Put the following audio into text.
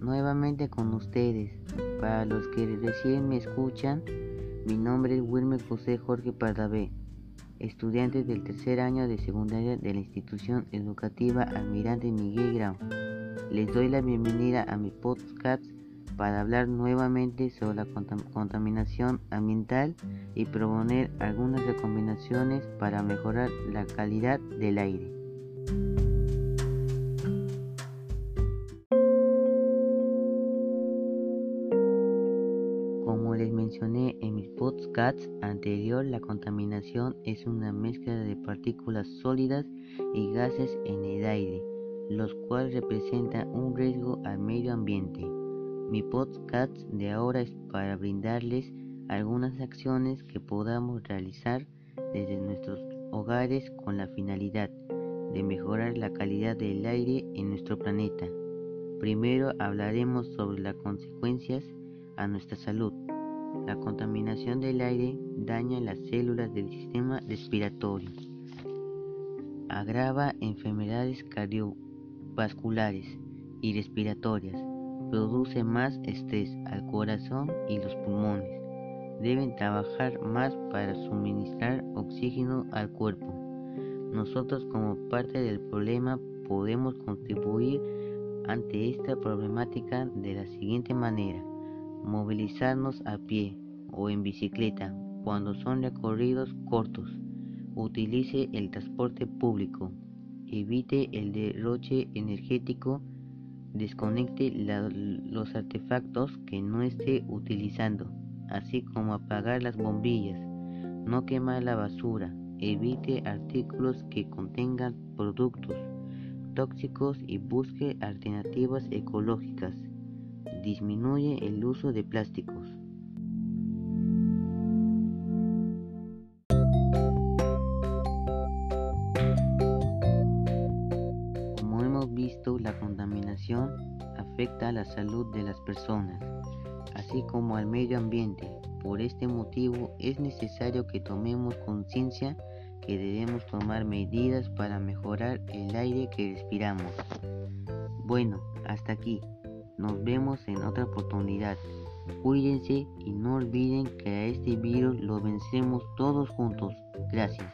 nuevamente con ustedes. Para los que recién me escuchan, mi nombre es Wilmer José Jorge Pardavé, estudiante del tercer año de secundaria de la institución educativa Almirante Miguel Grau. Les doy la bienvenida a mi podcast para hablar nuevamente sobre la contaminación ambiental y proponer algunas recomendaciones para mejorar la calidad del aire. Mencioné en mis podcasts anterior, la contaminación es una mezcla de partículas sólidas y gases en el aire, los cuales representan un riesgo al medio ambiente. Mi podcast de ahora es para brindarles algunas acciones que podamos realizar desde nuestros hogares con la finalidad de mejorar la calidad del aire en nuestro planeta. Primero hablaremos sobre las consecuencias a nuestra salud. La contaminación del aire daña las células del sistema respiratorio, agrava enfermedades cardiovasculares y respiratorias, produce más estrés al corazón y los pulmones. Deben trabajar más para suministrar oxígeno al cuerpo. Nosotros como parte del problema podemos contribuir ante esta problemática de la siguiente manera movilizarnos a pie o en bicicleta cuando son recorridos cortos. Utilice el transporte público. Evite el derroche energético. Desconecte los artefactos que no esté utilizando, así como apagar las bombillas. No quemar la basura. Evite artículos que contengan productos tóxicos y busque alternativas ecológicas disminuye el uso de plásticos. Como hemos visto, la contaminación afecta a la salud de las personas, así como al medio ambiente. Por este motivo es necesario que tomemos conciencia que debemos tomar medidas para mejorar el aire que respiramos. Bueno, hasta aquí. Nos vemos en otra oportunidad. Cuídense y no olviden que a este virus lo vencemos todos juntos. Gracias.